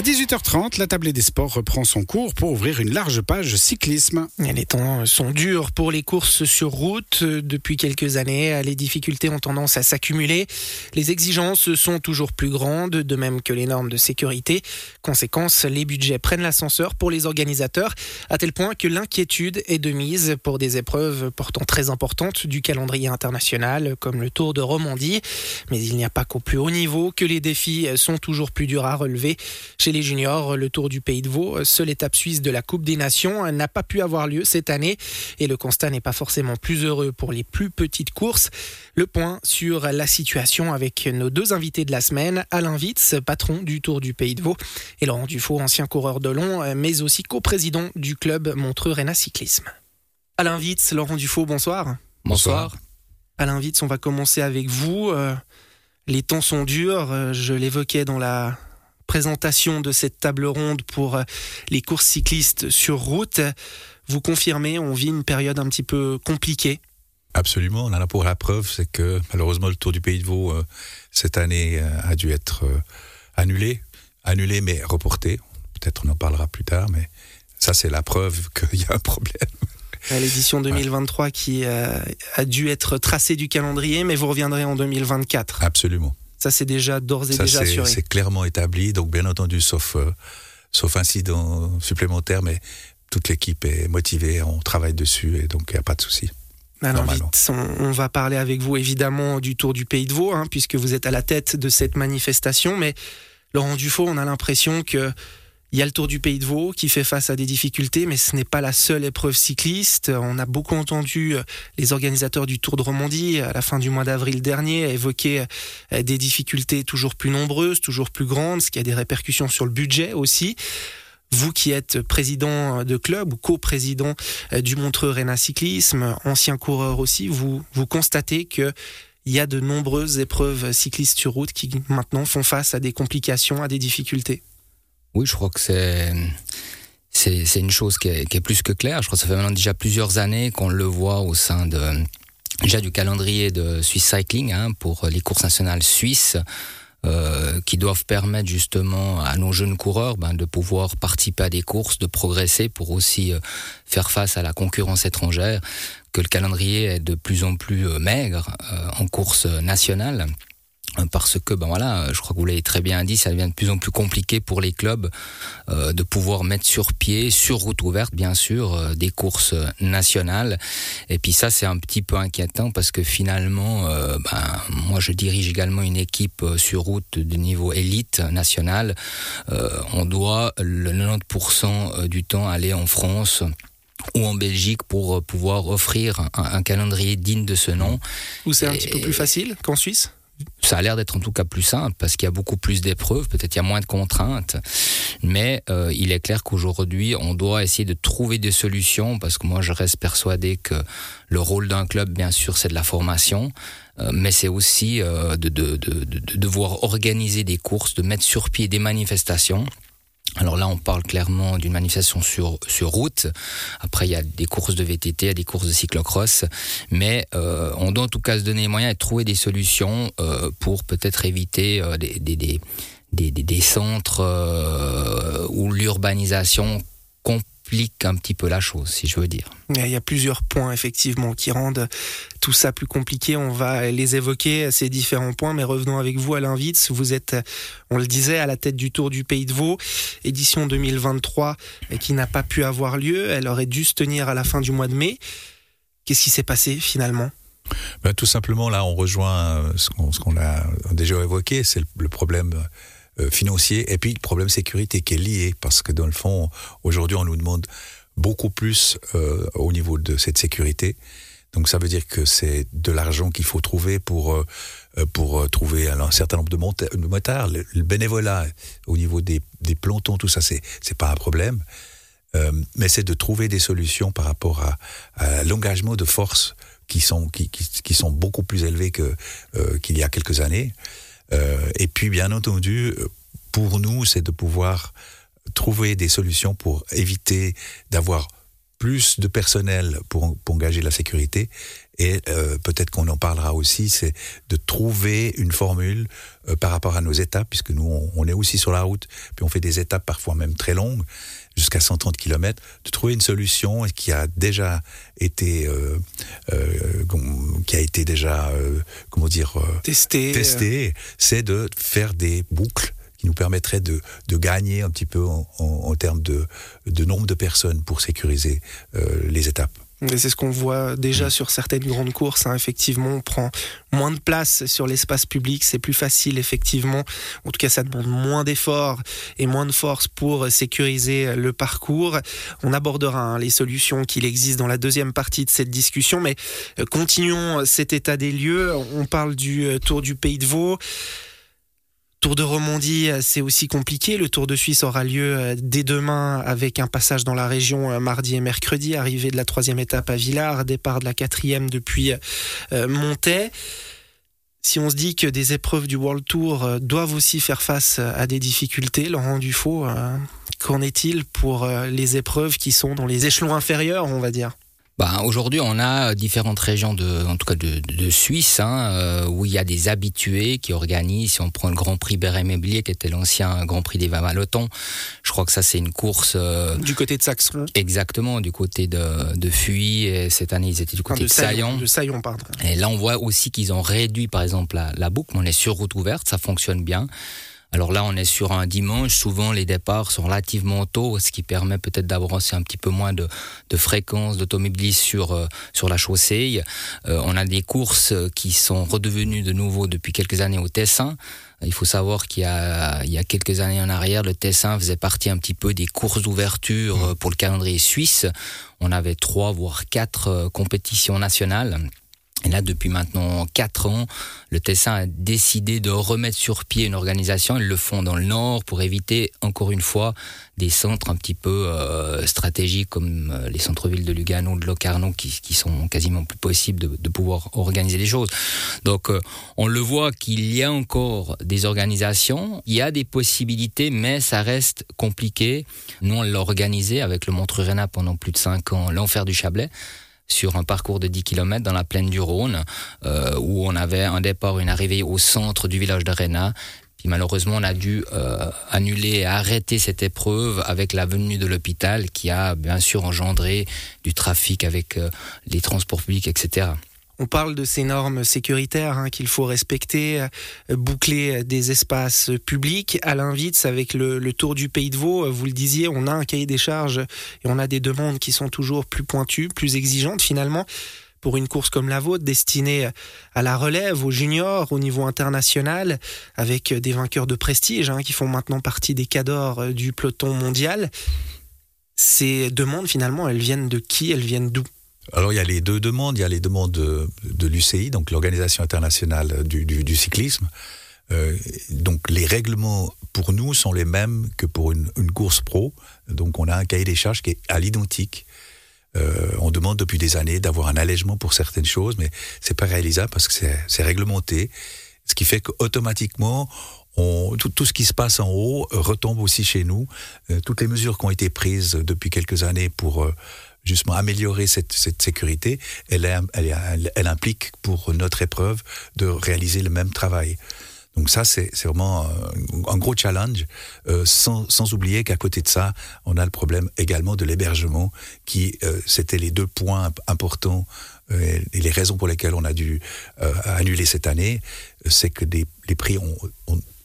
À 18h30, la tablée des sports reprend son cours pour ouvrir une large page cyclisme. Les temps sont durs pour les courses sur route. Depuis quelques années, les difficultés ont tendance à s'accumuler. Les exigences sont toujours plus grandes, de même que les normes de sécurité. Conséquence, les budgets prennent l'ascenseur pour les organisateurs, à tel point que l'inquiétude est de mise pour des épreuves pourtant très importantes du calendrier international, comme le Tour de Romandie. Mais il n'y a pas qu'au plus haut niveau que les défis sont toujours plus durs à relever. Les juniors, le Tour du Pays de Vaud, seule étape suisse de la Coupe des Nations, n'a pas pu avoir lieu cette année et le constat n'est pas forcément plus heureux pour les plus petites courses. Le point sur la situation avec nos deux invités de la semaine, Alain Witz, patron du Tour du Pays de Vaud, et Laurent Dufaux, ancien coureur de long, mais aussi coprésident du club Montreux Réna Cyclisme. Alain Witz, Laurent Dufaux, bonsoir. Bonsoir. Alain Witz, on va commencer avec vous. Euh, les temps sont durs, euh, je l'évoquais dans la présentation de cette table ronde pour euh, les courses cyclistes sur route. Vous confirmez, on vit une période un petit peu compliquée Absolument, on en a pour la preuve, c'est que malheureusement le Tour du Pays de Vaud euh, cette année euh, a dû être annulé, annulé mais reporté. Peut-être on en parlera plus tard, mais ça c'est la preuve qu'il y a un problème. L'édition 2023 qui a dû être tracée du calendrier, mais vous reviendrez en 2024. Absolument. Ça, c'est déjà d'ores et déjà assuré. C'est clairement établi. Donc, bien entendu, sauf, euh, sauf incident supplémentaire, mais toute l'équipe est motivée, on travaille dessus et donc il n'y a pas de souci. Alors vite, on, va parler avec vous évidemment du Tour du Pays de Vaud, hein, puisque vous êtes à la tête de cette manifestation. Mais Laurent Dufaux, on a l'impression que il y a le Tour du Pays de Vaud qui fait face à des difficultés, mais ce n'est pas la seule épreuve cycliste. On a beaucoup entendu euh, les organisateurs du Tour de Romandie à la fin du mois d'avril dernier évoquer euh, des difficultés toujours plus nombreuses, toujours plus grandes, ce qui a des répercussions sur le budget aussi. Vous qui êtes président de club ou co-président euh, du Montreux Réna Cyclisme, ancien coureur aussi, vous, vous constatez que il y a de nombreuses épreuves cyclistes sur route qui maintenant font face à des complications, à des difficultés. Oui, je crois que c'est c'est une chose qui est, plus que claire. Je crois que ça fait maintenant déjà plusieurs années qu'on le voit au sein de déjà du calendrier de Swiss Cycling hein, pour les courses nationales suisses. Euh, qui doivent permettre justement à nos jeunes coureurs ben, de pouvoir participer à des courses, de progresser pour aussi euh, faire face à la concurrence étrangère, que le calendrier est de plus en plus euh, maigre en course nationale parce que ben voilà, je crois que vous l'avez très bien dit, ça devient de plus en plus compliqué pour les clubs euh, de pouvoir mettre sur pied, sur route ouverte bien sûr, euh, des courses nationales. Et puis ça c'est un petit peu inquiétant parce que finalement, euh, ben, moi je dirige également une équipe sur route de niveau élite nationale. on doit le 90% du temps aller en France ou en Belgique pour pouvoir offrir un, un calendrier digne de ce nom. Ou c'est un petit peu plus facile qu'en Suisse? Ça a l'air d'être en tout cas plus simple parce qu'il y a beaucoup plus d'épreuves, peut-être il y a moins de contraintes, mais euh, il est clair qu'aujourd'hui on doit essayer de trouver des solutions parce que moi je reste persuadé que le rôle d'un club bien sûr c'est de la formation, euh, mais c'est aussi euh, de, de, de, de devoir organiser des courses, de mettre sur pied des manifestations. Alors là, on parle clairement d'une manifestation sur, sur route. Après, il y a des courses de VTT, il y a des courses de cyclocross. Mais euh, on doit en tout cas se donner les moyens et trouver des solutions euh, pour peut-être éviter euh, des, des, des, des, centres où l'urbanisation complique un petit peu la chose, si je veux dire. Il y a plusieurs points effectivement qui rendent tout ça plus compliqué. On va les évoquer, ces différents points, mais revenons avec vous à l'invite. Vous êtes, on le disait, à la tête du Tour du Pays de Vaud, édition 2023 qui n'a pas pu avoir lieu. Elle aurait dû se tenir à la fin du mois de mai. Qu'est-ce qui s'est passé finalement? Ben, Tout simplement, là, on rejoint ce qu'on a déjà évoqué, c'est le problème euh, financier. Et puis le problème sécurité qui est lié parce que dans le fond aujourd'hui on nous demande beaucoup plus euh, au niveau de cette sécurité. Donc ça veut dire que c'est de l'argent qu'il faut trouver pour euh, pour trouver un certain nombre de motards. Le, bénévolat au niveau des, des peloton tout ça c'est c'est pas un problème. Euh, mais c'est de trouver des solutions par rapport à, l'engagement de force qui sont qui, sont beaucoup plus élevés que euh, qu'il y a quelques années. euh, et puis, bien entendu, pour nous, c'est de pouvoir trouver des solutions pour éviter d'avoir plus de personnel pour, engager la sécurité. Et euh, peut-être qu'on en parlera aussi, c'est de trouver une formule euh, par rapport à nos étapes, puisque nous, on, est aussi sur la route, puis on fait des étapes parfois même très longues, jusqu'à 130 km, de trouver une solution qui a déjà été, euh, euh, qui a été déjà, euh, comment dire, testé. testé c'est de faire des boucles qui nous permettrait de, de gagner un petit peu en, en, en termes de, de, nombre de personnes pour sécuriser euh, les étapes. C'est ce qu'on voit déjà mmh. sur certaines grandes courses. Hein. Effectivement, on prend moins de place sur l'espace public. C'est plus facile, effectivement. En tout cas, ça demande moins d'efforts et moins de force pour sécuriser le parcours. On abordera hein, les solutions qu'il existe dans la deuxième partie de cette discussion. Mais euh, continuons cet état des lieux. On parle du euh, Tour du Pays de Vaud. Tour de Romandie, euh, c'est aussi compliqué. Le Tour de Suisse aura lieu euh, dès demain avec un passage dans la région euh, mardi et mercredi, arrivée de la troisième étape à Villars, départ de la quatrième depuis Montais. Si on se dit que des épreuves du World Tour doivent aussi faire face à des difficultés, Laurent Dufaux, qu'en est-il pour les épreuves qui sont dans les échelons inférieurs, on va dire? Bah, Aujourd'hui, on a différentes régions, de, en tout cas de, de Suisse, hein, euh, où il y a des habitués qui organisent. Si on prend le Grand Prix Béret-Méblier, qui était l'ancien Grand Prix des Vamaloton, je crois que ça, c'est une course. Euh, du côté de Saxon. Exactement, du côté de, de Fuy. Et cette année, ils étaient du côté enfin, de, de Saillon. De Saillon, pardon. Et là, on voit aussi qu'ils ont réduit, par exemple, la, la boucle. On est sur route ouverte, ça fonctionne bien. Alors là, on est sur un dimanche. Souvent, les départs sont relativement tôt, ce qui permet peut-être d'avancer un petit peu moins de, de fréquence d'automobilistes sur, euh, sur la chaussée. Euh, on a des courses qui sont redevenues de nouveau depuis quelques années au Tessin. Il faut savoir qu'il y a, il y a quelques années en arrière, le Tessin faisait partie un petit peu des courses d'ouverture mmh. pour le calendrier suisse. On avait trois, voire quatre euh, compétitions nationales. Et là, depuis maintenant quatre ans, le Tessin a décidé de remettre sur pied une organisation. Ils le font dans le Nord pour éviter, encore une fois, des centres un petit peu euh, stratégiques comme euh, les centres-villes de Lugano, de Locarno, qui, qui sont quasiment plus possibles de, de, pouvoir organiser les choses. Donc, euh, on le voit qu'il y a encore des organisations, il y a des possibilités, mais ça reste compliqué. Nous, on l'a organisé avec le Montreux Réna pendant plus de cinq ans, l'enfer du Chablais sur un parcours de 10 km dans la plaine du Rhône, euh, où on avait un départ, une arrivée au centre du village de Réna. Puis malheureusement, on a dû euh, annuler et arrêter cette épreuve avec la venue de l'hôpital qui a bien sûr engendré du trafic avec euh, les transports publics, etc. On parle de ces normes sécuritaires hein, qu'il faut respecter, euh, boucler des espaces publics. À l'invite, avec le, Tour du Pays de Vaud, euh, vous le disiez, on a un cahier des charges et on a des demandes qui sont toujours plus pointues, plus exigeantes finalement pour une course comme la vôtre, destinée à la relève, aux juniors, au niveau international, avec des vainqueurs de prestige hein, qui font maintenant partie des cadors euh, du peloton mondial. Ces demandes, finalement, elles viennent de qui? Elles viennent d'où? Alors il y a les deux demandes, il y a les demandes de, l'UCI, donc l'Organisation internationale du, cyclisme. Euh, donc les règlements pour nous sont les mêmes que pour une, course pro. Donc on a un cahier des charges qui est à l'identique. Euh, on demande depuis des années d'avoir un allègement pour certaines choses, mais c'est pas réalisable parce que c'est réglementé, ce qui fait qu'automatiquement tout, ce qui se passe en haut retombe aussi chez nous. Euh, toutes les mesures qui ont été prises depuis quelques années pour justement améliorer cette, sécurité, elle, implique pour notre épreuve de réaliser le même travail. Donc ça, c'est vraiment un gros challenge, euh, sans, oublier qu'à côté de ça, on a le problème également de l'hébergement, qui euh, c'était les deux points importants euh, et les raisons pour lesquelles on a dû euh, annuler cette année, c'est que les prix ont,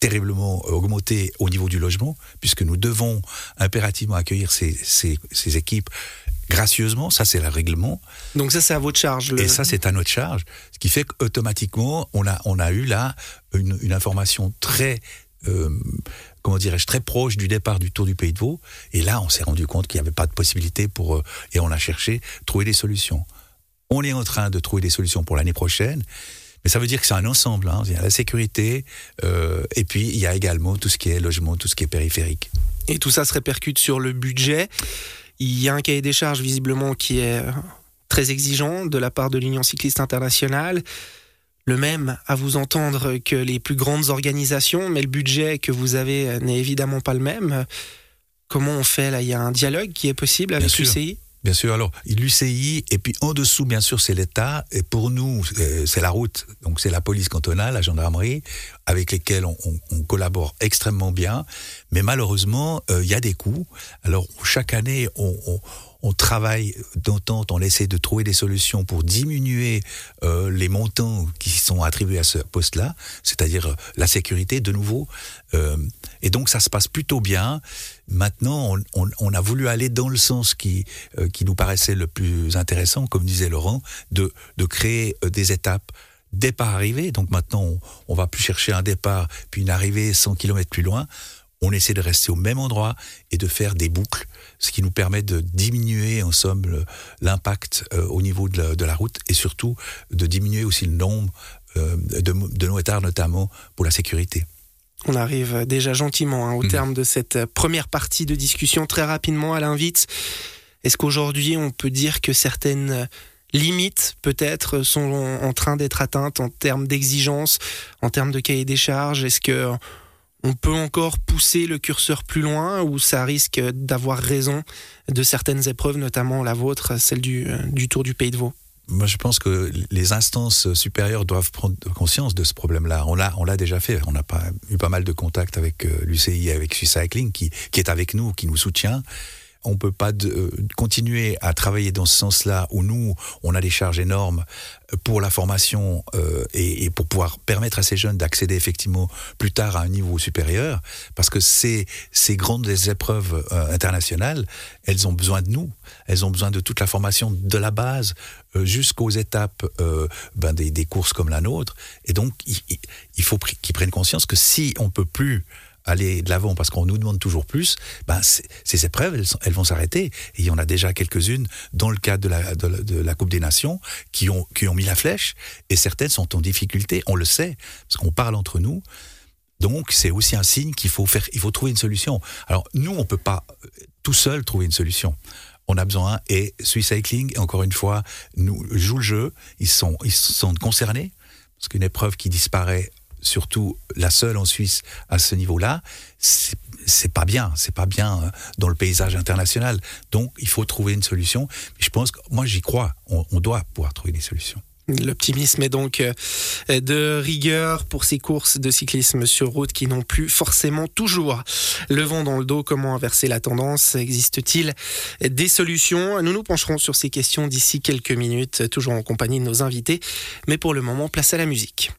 terriblement augmenté au niveau du logement, puisque nous devons impérativement accueillir ces équipes gracieusement, ça c'est le règlement. Donc ça c'est à votre charge. Le... Et ça c'est à notre charge, ce qui fait qu'automatiquement on a, on a eu là une, une information très, euh, comment dirais-je, très proche du départ du Tour du Pays de Vaud. Et là on s'est rendu compte qu'il n'y avait pas de possibilité pour, euh, et on a cherché trouver des solutions. On est en train de trouver des solutions pour l'année prochaine. Mais ça veut dire que c'est un ensemble. Hein. Il y a la sécurité, euh, et puis il y a également tout ce qui est logement, tout ce qui est périphérique. Et tout ça se répercute sur le budget. Il y a un cahier des charges visiblement qui est très exigeant de la part de l'Union cycliste internationale. Le même à vous entendre que les plus grandes organisations, mais le budget que vous avez n'est évidemment pas le même. Comment on fait là? Il y a un dialogue qui est possible avec l'UCI Bien sûr, alors l'UCI, et puis en dessous, bien sûr, c'est l'État, et pour nous, euh, c'est la route, donc c'est la police cantonale, la gendarmerie, avec lesquels on, collabore extrêmement bien, mais malheureusement, euh, il y a des coûts. Alors chaque année, on, travaille d'entente, on essaie de trouver des solutions pour diminuer euh, les montants qui sont attribués à ce poste-là, c'est-à-dire la sécurité de nouveau. Et donc ça se passe plutôt bien. Maintenant, on, a voulu aller dans le sens qui, qui nous paraissait le plus intéressant, comme disait Laurent, de, créer des étapes départ-arrivée. Donc maintenant, on, on va plus chercher un départ puis une arrivée 100 km plus loin on essaie de rester au même endroit et de faire des boucles, ce qui nous permet de diminuer en somme l'impact euh, au niveau de la, route et surtout de diminuer aussi le nombre euh, de, de notamment pour la sécurité. On arrive déjà gentiment hein, au mmh. terme de cette première partie de discussion. Très rapidement, à l'invite, est-ce qu'aujourd'hui on peut dire que certaines limites peut-être sont en train d'être atteintes en termes d'exigence, en termes de cahier des charges? Est-ce que on peut encore pousser le curseur plus loin ou ça risque d'avoir raison de certaines épreuves, notamment la vôtre, celle du, du Tour du Pays de Vaud? Moi, je pense que les instances supérieures doivent prendre conscience de ce problème-là. On l'a, on l'a déjà fait. On a pas, eu pas mal de contacts avec euh, l'UCI, avec Swiss Cycling, qui, qui est avec nous, qui nous soutient on peut pas euh, continuer à travailler dans ce sens-là où nous, on a des charges énormes pour la formation euh, et, pour pouvoir permettre à ces jeunes d'accéder effectivement plus tard à un niveau supérieur, parce que ces, grandes épreuves euh, internationales, elles ont besoin de nous, elles ont besoin de toute la formation de la base jusqu'aux étapes ben des, des, courses comme la nôtre, et donc il, il faut qu'ils prennent conscience que si on peut plus aller de l'avant parce qu'on nous demande toujours plus, ben ces épreuves, elles, vont s'arrêter. Et il y en a déjà quelques-unes dans le cadre de la, Coupe des Nations qui ont, mis la flèche et certaines sont en difficulté, on le sait, parce qu'on parle entre nous. Donc c'est aussi un signe qu'il faut faire, il faut trouver une solution. Alors nous, on peut pas euh, tout seul trouver une solution. On a besoin et Swiss Cycling, encore une fois, nous joue le jeu. Ils sont concernés parce qu'une épreuve qui disparaît surtout la seule en Suisse à ce niveau-là, c'est pas bien, c'est pas bien euh, dans le paysage international. Donc il faut trouver une solution. Je pense que moi j'y crois, on, on doit pouvoir trouver des solutions. L'optimisme est donc euh, de rigueur pour ces courses de cyclisme sur route qui n'ont plus forcément toujours le vent dans le dos. Comment inverser la tendance? Existe-t-il des solutions? Nous nous pencherons sur ces questions d'ici quelques minutes, toujours en compagnie de nos invités. Mais pour le moment, place à la musique.